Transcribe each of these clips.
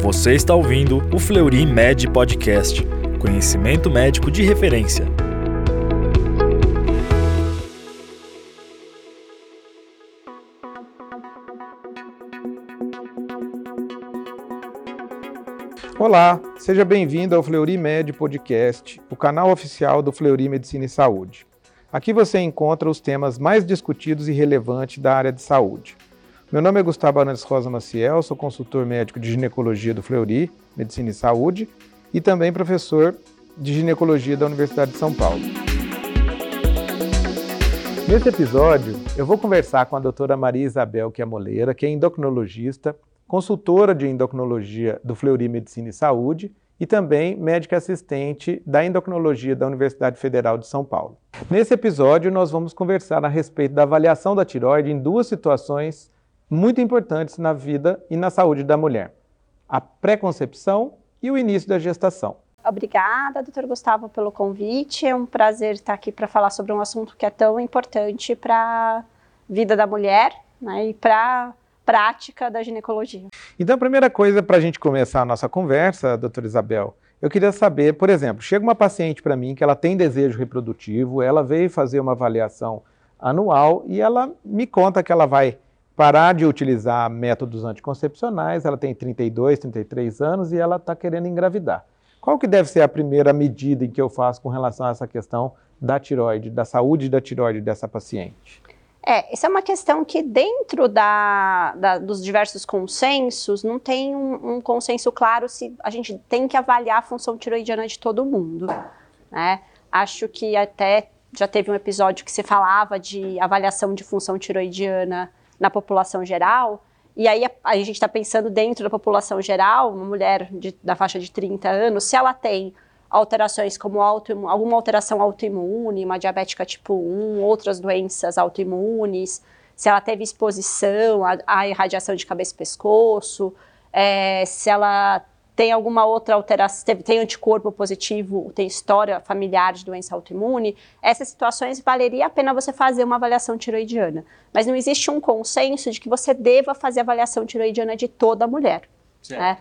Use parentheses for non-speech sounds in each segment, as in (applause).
Você está ouvindo o Fleury Med Podcast, conhecimento médico de referência. Olá, seja bem-vindo ao Fleury Med Podcast, o canal oficial do Fleury Medicina e Saúde. Aqui você encontra os temas mais discutidos e relevantes da área de saúde. Meu nome é Gustavo Arantes Rosa Maciel, sou consultor médico de ginecologia do Fleury Medicina e Saúde e também professor de ginecologia da Universidade de São Paulo. Nesse episódio, eu vou conversar com a doutora Maria Isabel Quiamoleira, que é endocrinologista consultora de endocrinologia do Fleury Medicina e Saúde e também médica assistente da endocrinologia da Universidade Federal de São Paulo. Nesse episódio, nós vamos conversar a respeito da avaliação da tiroide em duas situações muito importantes na vida e na saúde da mulher: a pré-concepção e o início da gestação. Obrigada, doutor Gustavo, pelo convite. É um prazer estar aqui para falar sobre um assunto que é tão importante para a vida da mulher né, e para prática da ginecologia. Então, a primeira coisa para a gente começar a nossa conversa, doutora Isabel, eu queria saber, por exemplo, chega uma paciente para mim que ela tem desejo reprodutivo, ela veio fazer uma avaliação anual e ela me conta que ela vai parar de utilizar métodos anticoncepcionais, ela tem 32, 33 anos e ela está querendo engravidar. Qual que deve ser a primeira medida em que eu faço com relação a essa questão da tiroide, da saúde da tiroide dessa paciente? É, essa é uma questão que dentro da, da, dos diversos consensos não tem um, um, consenso claro se a gente tem que avaliar a função tiroidiana de todo mundo. Né? Acho que até já teve um episódio que se falava de avaliação de função tiroidiana na população geral, e aí a, a gente está pensando dentro da população geral, uma mulher de, da faixa de 30 anos, se ela tem alterações como auto, alguma alteração autoimune, uma diabética tipo 1, outras doenças autoimunes, se ela teve exposição à, irradiação de cabeça e pescoço, é, se ela tem alguma outra alteração, tem, anticorpo positivo, tem história familiar de doença autoimune, essas situações valeria a pena você fazer uma avaliação tiroidiana. Mas não existe um consenso de que você deva fazer avaliação tiroidiana de toda mulher. Né?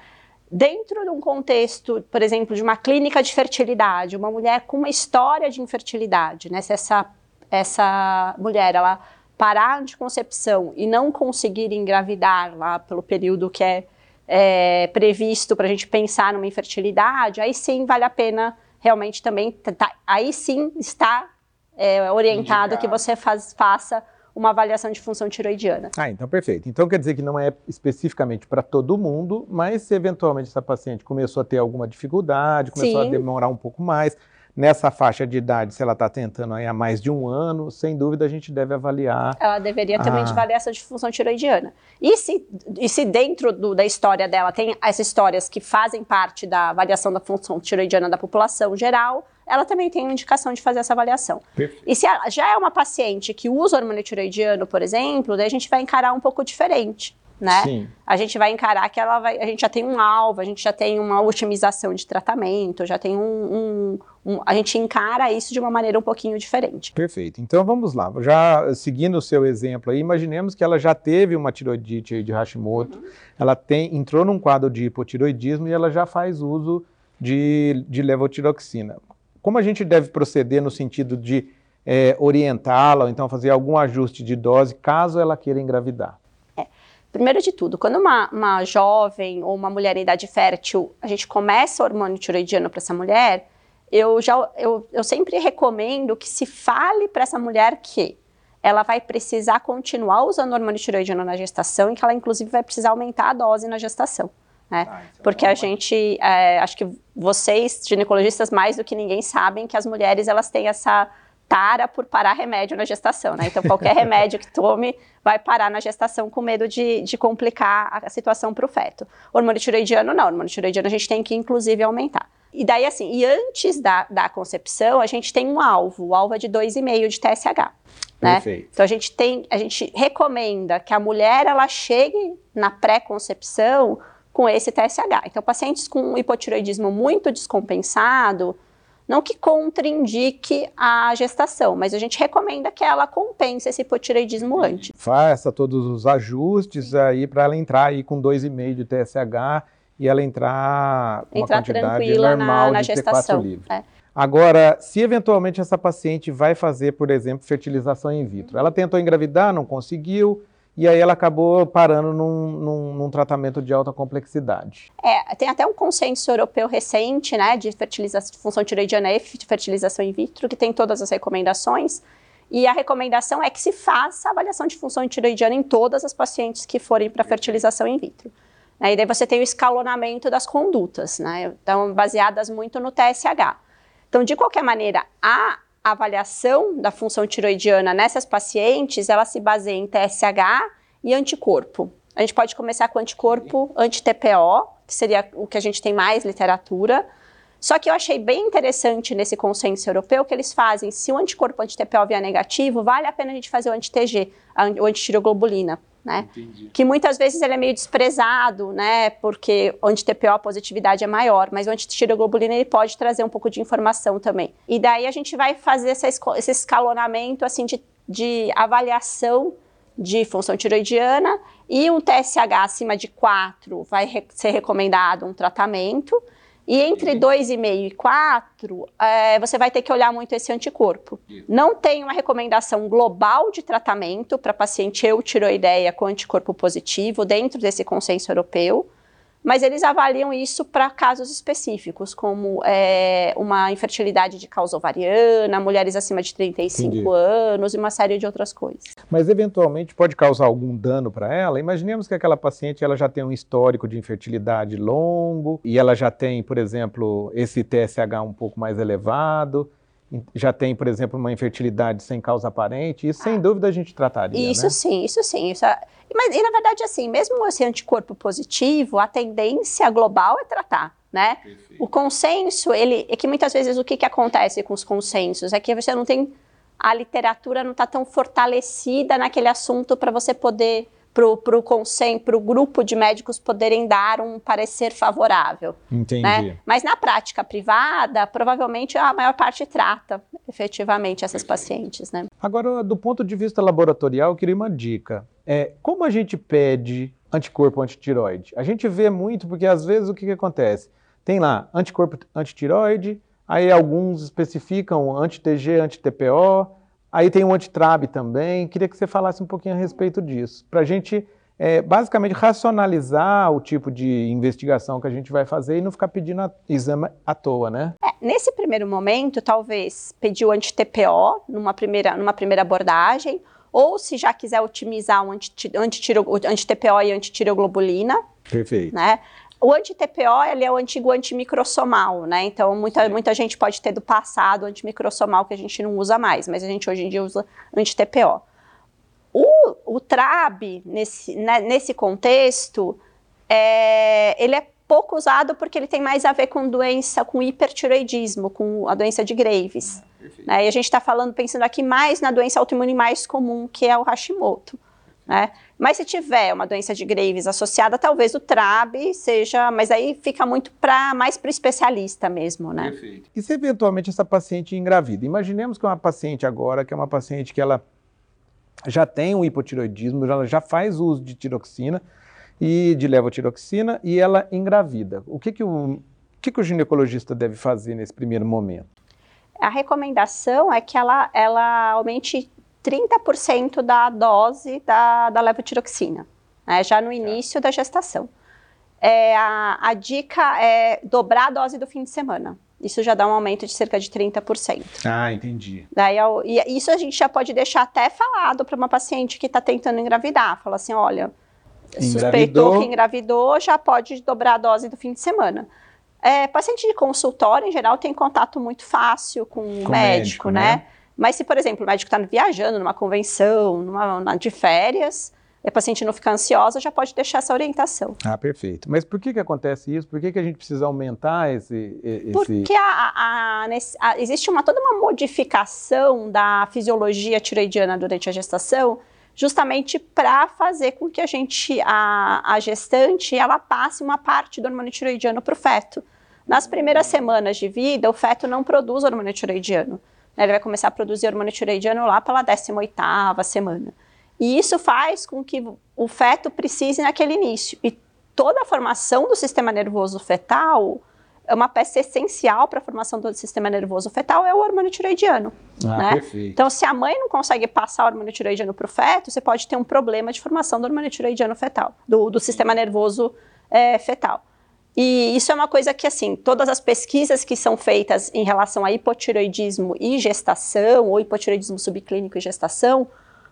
Dentro de um contexto, por exemplo, de uma clínica de fertilidade, uma mulher com uma história de infertilidade, né? Se essa, essa mulher ela parar de concepção e não conseguir engravidar lá pelo período que é, é previsto para a gente pensar numa infertilidade, aí sim vale a pena realmente também, tá, aí sim está é, orientado Indicado. que você faz, faça uma avaliação de função tiroidiana. Ah, então perfeito. Então quer dizer que não é especificamente para todo mundo, mas se eventualmente essa paciente começou a ter alguma dificuldade, começou Sim. a demorar um pouco mais, nessa faixa de idade, se ela está tentando aí há mais de um ano, sem dúvida a gente deve avaliar. Ela deveria também a... avaliar essa disfunção tiroidiana. E se, e se dentro do, da história dela tem essas histórias que fazem parte da avaliação da função tiroidiana da população geral, ela também tem uma indicação de fazer essa avaliação. Perfeito. E se ela já é uma paciente que usa hormônio tiroidiano, por exemplo, daí a gente vai encarar um pouco diferente. Né? Sim. A gente vai encarar que ela vai, a gente já tem um alvo, a gente já tem uma otimização de tratamento, já tem um, um, um, a gente encara isso de uma maneira um pouquinho diferente. Perfeito. Então vamos lá. Já seguindo o seu exemplo aí, imaginemos que ela já teve uma tiroidite de Hashimoto, uhum. ela tem entrou num quadro de hipotiroidismo e ela já faz uso de, de levotiroxina. Como a gente deve proceder no sentido de é, orientá-la, ou então fazer algum ajuste de dose, caso ela queira engravidar? Primeiro de tudo, quando uma, uma jovem ou uma mulher em idade fértil, a gente começa o hormônio tiroidiano para essa mulher, eu, já, eu, eu sempre recomendo que se fale para essa mulher que ela vai precisar continuar usando hormônio tiroidiano na gestação e que ela, inclusive, vai precisar aumentar a dose na gestação. Né? Ah, é Porque a gente, é, acho que vocês, ginecologistas, mais do que ninguém, sabem que as mulheres elas têm essa tara por parar remédio na gestação, né? Então, qualquer (laughs) remédio que tome vai parar na gestação com medo de, de complicar a situação para o feto. Hormônio tiroidiano, não. Hormônio tiroidiano a gente tem que, inclusive, aumentar. E daí, assim, e antes da, da concepção, a gente tem um alvo. O alvo é de 2,5 de TSH. Né? Perfeito. Então, a gente tem, a gente recomenda que a mulher, ela chegue na pré-concepção com esse TSH. Então, pacientes com hipotiroidismo muito descompensado, não que contraindique a gestação, mas a gente recomenda que ela compense esse hipotireoidismo antes. Faça todos os ajustes aí para ela entrar aí com 2,5 de TSH e ela entrar com Entrar uma quantidade tranquila normal na, na de T4 gestação. livre. É. Agora, se eventualmente essa paciente vai fazer, por exemplo, fertilização in vitro, ela tentou engravidar, não conseguiu, e aí ela acabou parando num, num- num tratamento de alta complexidade. É, tem até um consenso europeu recente, né, de fertilização, de função tiroidiana e fertilização in vitro, que tem todas as recomendações. E a recomendação é que se faça a avaliação de função tiroidiana em todas as pacientes que forem para fertilização in vitro. Né, E daí você tem o escalonamento das condutas, né, então baseadas muito no TSH. Então, de qualquer maneira, a avaliação da função tiroidiana nessas pacientes, ela se baseia em TSH e anticorpo. A gente pode começar com anticorpo anti-TPO, que seria o que a gente tem mais literatura. Só que eu achei bem interessante nesse consenso europeu que eles fazem, se o anticorpo anti-TPO vier negativo, vale a pena a gente fazer o anti-TG, a- o antitiroglobulina, né? Que muitas vezes ele é meio desprezado, né? Porque o anti-TPO a positividade é maior, mas o antitiroglobulina ele pode trazer um pouco de informação também. E daí a gente vai fazer essa esse escalonamento assim de, de avaliação de função tiroidiana e um TSH acima de 4 vai re- ser recomendado um tratamento. E entre 2,5 e 4, é, você vai ter que olhar muito esse anticorpo. Não tem uma recomendação global de tratamento para paciente eutiroideia com anticorpo positivo dentro desse consenso europeu, mas eles avaliam isso para casos específicos, como é, uma infertilidade de causa ovariana, mulheres acima de 35 Entendi. anos e uma série de outras coisas. Mas eventualmente pode causar algum dano para ela. Imaginemos que aquela paciente ela já tem um histórico de infertilidade longo e ela já tem, por exemplo, esse TSH um pouco mais elevado, já tem, por exemplo, uma infertilidade sem causa aparente. Isso sem dúvida a gente trataria, Isso né? sim, isso sim. Isso é- Mas, e na verdade, assim, mesmo esse anticorpo positivo, a tendência global é tratar, né? O consenso, ele, é que muitas vezes o que, que acontece com os consensos é que você não tem, a literatura não está tão fortalecida naquele assunto para você poder, para o consenso, para o grupo de médicos poderem dar um parecer favorável Entendi. né? Mas na prática privada, provavelmente a maior parte trata efetivamente essas pacientes, né? Agora, do ponto de vista laboratorial, eu queria uma dica. É, como a gente pede anticorpo antitiroide? A gente vê muito, porque às vezes o que, que acontece? Tem lá anticorpo antitiroide, aí alguns especificam anti-TG, anti-TPO, aí tem o antitrab também. Queria que você falasse um pouquinho a respeito disso, para a gente é, basicamente racionalizar o tipo de investigação que a gente vai fazer e não ficar pedindo a- exame à toa, né? É, nesse primeiro momento, talvez pedir o anti-TPO numa primeira, numa primeira abordagem, ou se já quiser otimizar o anti- anti-tiro- o anti-TPO e anti-tiroglobulina, Perfeito. né? O anti-TPO ele é o antigo antimicrossomal, né? Então, muita, muita gente pode ter do passado antimicrossomal que a gente não usa mais, mas a gente hoje em dia usa anti-TPO. O, o TRAB, nesse, né, nesse contexto, é, ele é pouco usado porque ele tem mais a ver com doença, com hipertiroidismo, com a doença de Graves. né? E a gente está falando, pensando aqui mais na doença autoimune mais comum, que é o Hashimoto. Né? Mas se tiver uma doença de Graves associada, talvez o TRAB seja, mas aí fica muito para mais para o especialista mesmo, né? E se eventualmente essa paciente engravida? Imaginemos que é uma paciente agora, que é uma paciente que ela já tem um hipotiroidismo, ela já faz uso de tiroxina e de levotiroxina e ela engravida. O que, que, o, o que, que o ginecologista deve fazer nesse primeiro momento? A recomendação é que ela, ela aumente 30% da dose da, da levotiroxina, né, já no início da gestação. É, a, a dica é dobrar a dose do fim de semana. Isso já dá um aumento de cerca de 30%. Ah, entendi. Daí, ao- e isso a gente já pode deixar até falado para uma paciente que está tentando engravidar. Fala assim, olha, suspeitou Engravidou. que engravidou, já pode dobrar a dose do fim de semana. É, paciente de consultório, em geral, tem contato muito fácil com, o Com médico, o médico, né? né? Mas se, por exemplo, o médico está viajando numa convenção, numa, na- de férias, e a paciente não fica ansiosa, já pode deixar essa orientação. Ah, perfeito. Mas por que, que acontece isso? Por que, que a gente precisa aumentar esse. esse... Porque a- a- a- existe uma, toda uma modificação da fisiologia tiroidiana durante a gestação, justamente para fazer com que a gente, a, a gestante, ela passe uma parte do hormônio tiroidiano para o feto. Nas primeiras semanas de vida, o feto não produz hormônio tiroidiano. Né? Ele vai começar a produzir hormônio tiroidiano lá pela 18ª semana. E isso faz com que o feto precise naquele início. E toda a formação do sistema nervoso fetal, é uma peça essencial para a formação do sistema nervoso fetal é o hormônio tiroidiano. Ah, né? perfeito. Então, se a mãe não consegue passar o hormônio tiroidiano para o feto, você pode ter um problema de formação do hormônio tiroidiano fetal, do, do sistema nervoso é, fetal. E isso é uma coisa que, assim, todas as pesquisas que são feitas em relação a hipotiroidismo e gestação, ou hipotiroidismo subclínico e gestação,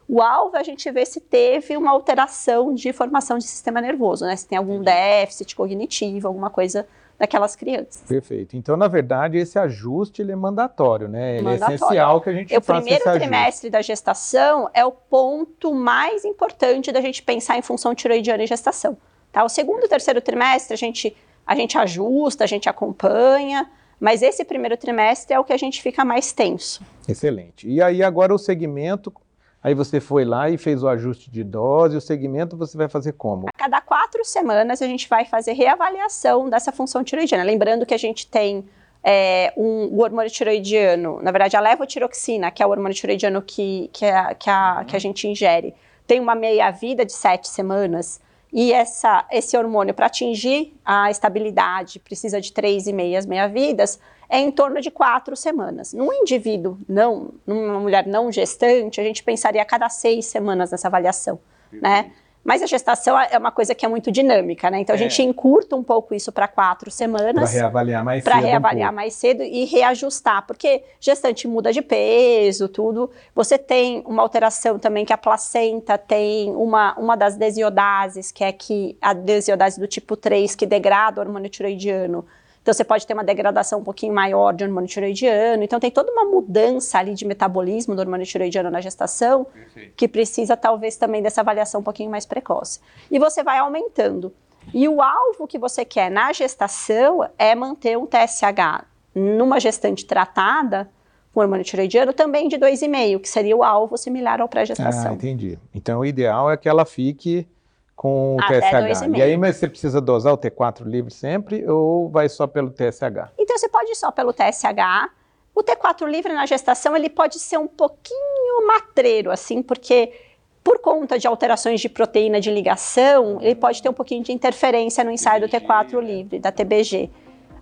o alvo é a gente ver se teve uma alteração de formação de sistema nervoso, né? Se tem algum déficit cognitivo, alguma coisa daquelas crianças. Perfeito. Então, na verdade, esse ajuste ele é mandatório, né? Ele Mandatório. é essencial que a gente o faça primeiro esse ajuste. trimestre da gestação é o ponto mais importante da gente pensar em função tiroidiana e gestação. Tá? O segundo e terceiro trimestre a gente, a gente ajusta, a gente acompanha, mas esse primeiro trimestre é o que a gente fica mais tenso. Excelente. E aí agora o segmento, aí você foi lá e fez o ajuste de dose, o segmento você vai fazer como? A cada quatro semanas a gente vai fazer reavaliação dessa função tiroidiana. Lembrando que a gente tem é, um, o hormônio tiroidiano, na verdade a levotiroxina, que é o hormônio tiroidiano que, que, a, que, a, que a gente ingere, tem uma meia-vida de sete semanas. E essa, esse hormônio, para atingir a estabilidade, precisa de três e meias meia-vidas, é em torno de quatro semanas. Num indivíduo, não, numa mulher não gestante, a gente pensaria a cada seis semanas nessa avaliação, né? Mas a gestação é uma coisa que é muito dinâmica, né? Então a É. gente encurta um pouco isso para quatro Para semanas reavaliar mais para cedo. um reavaliar pouco. mais cedo e reajustar, porque gestante muda de peso, tudo. Você tem uma alteração também que a placenta tem uma, uma das desiodases, que é que a desiodase do tipo 3, que degrada o hormônio tiroidiano. Então você pode ter uma degradação um pouquinho maior de hormônio tiroidiano. Então tem toda uma mudança ali de metabolismo do hormônio tiroidiano na gestação, que precisa talvez também dessa avaliação um pouquinho mais precoce. E você vai aumentando. E o alvo que você quer na gestação é manter um TSH numa gestante tratada com hormônio tiroidiano também de 2,5, que seria o alvo similar ao Ah, pré-gestação. entendi. Então o ideal é que ela fique com o Até TSH. 2,5. E aí, mas você precisa dosar o T4 livre sempre ou vai só pelo TSH? Então você pode ir só pelo TSH. O T4 livre na gestação ele pode ser um pouquinho matreiro, assim, porque por conta de alterações de proteína de ligação, ele pode ter um pouquinho de interferência no ensaio do T4 livre, da TBG.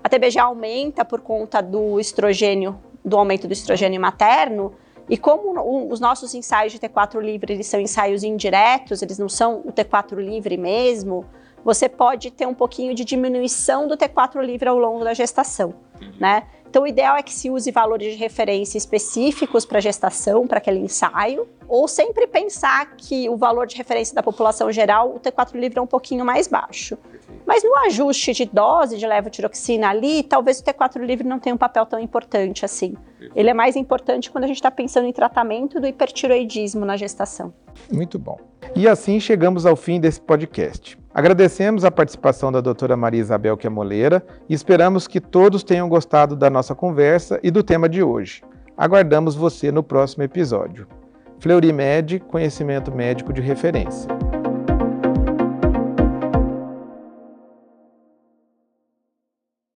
A TBG aumenta por conta do estrogênio, do aumento do estrogênio materno, e como os nossos ensaios de T4 livre, eles são ensaios indiretos, eles não são o T4 livre mesmo, você pode ter um pouquinho de diminuição do T4 livre ao longo da gestação, né? Então, o ideal é que se use valores de referência específicos para gestação, para aquele ensaio, ou sempre pensar que o valor de referência da população geral, o T4 livre é um pouquinho mais baixo. Mas no ajuste de dose de levotiroxina ali, talvez o T4 livre não tenha um papel tão importante assim. Ele é mais importante quando a gente está pensando em tratamento do hipertiroidismo na gestação. Muito bom. E assim chegamos ao fim desse podcast. Agradecemos a participação da doutora Maria Isabel Quemoleira e esperamos que todos tenham gostado da nossa conversa e do tema de hoje. Aguardamos você no próximo episódio. Fleury Med, conhecimento médico de referência.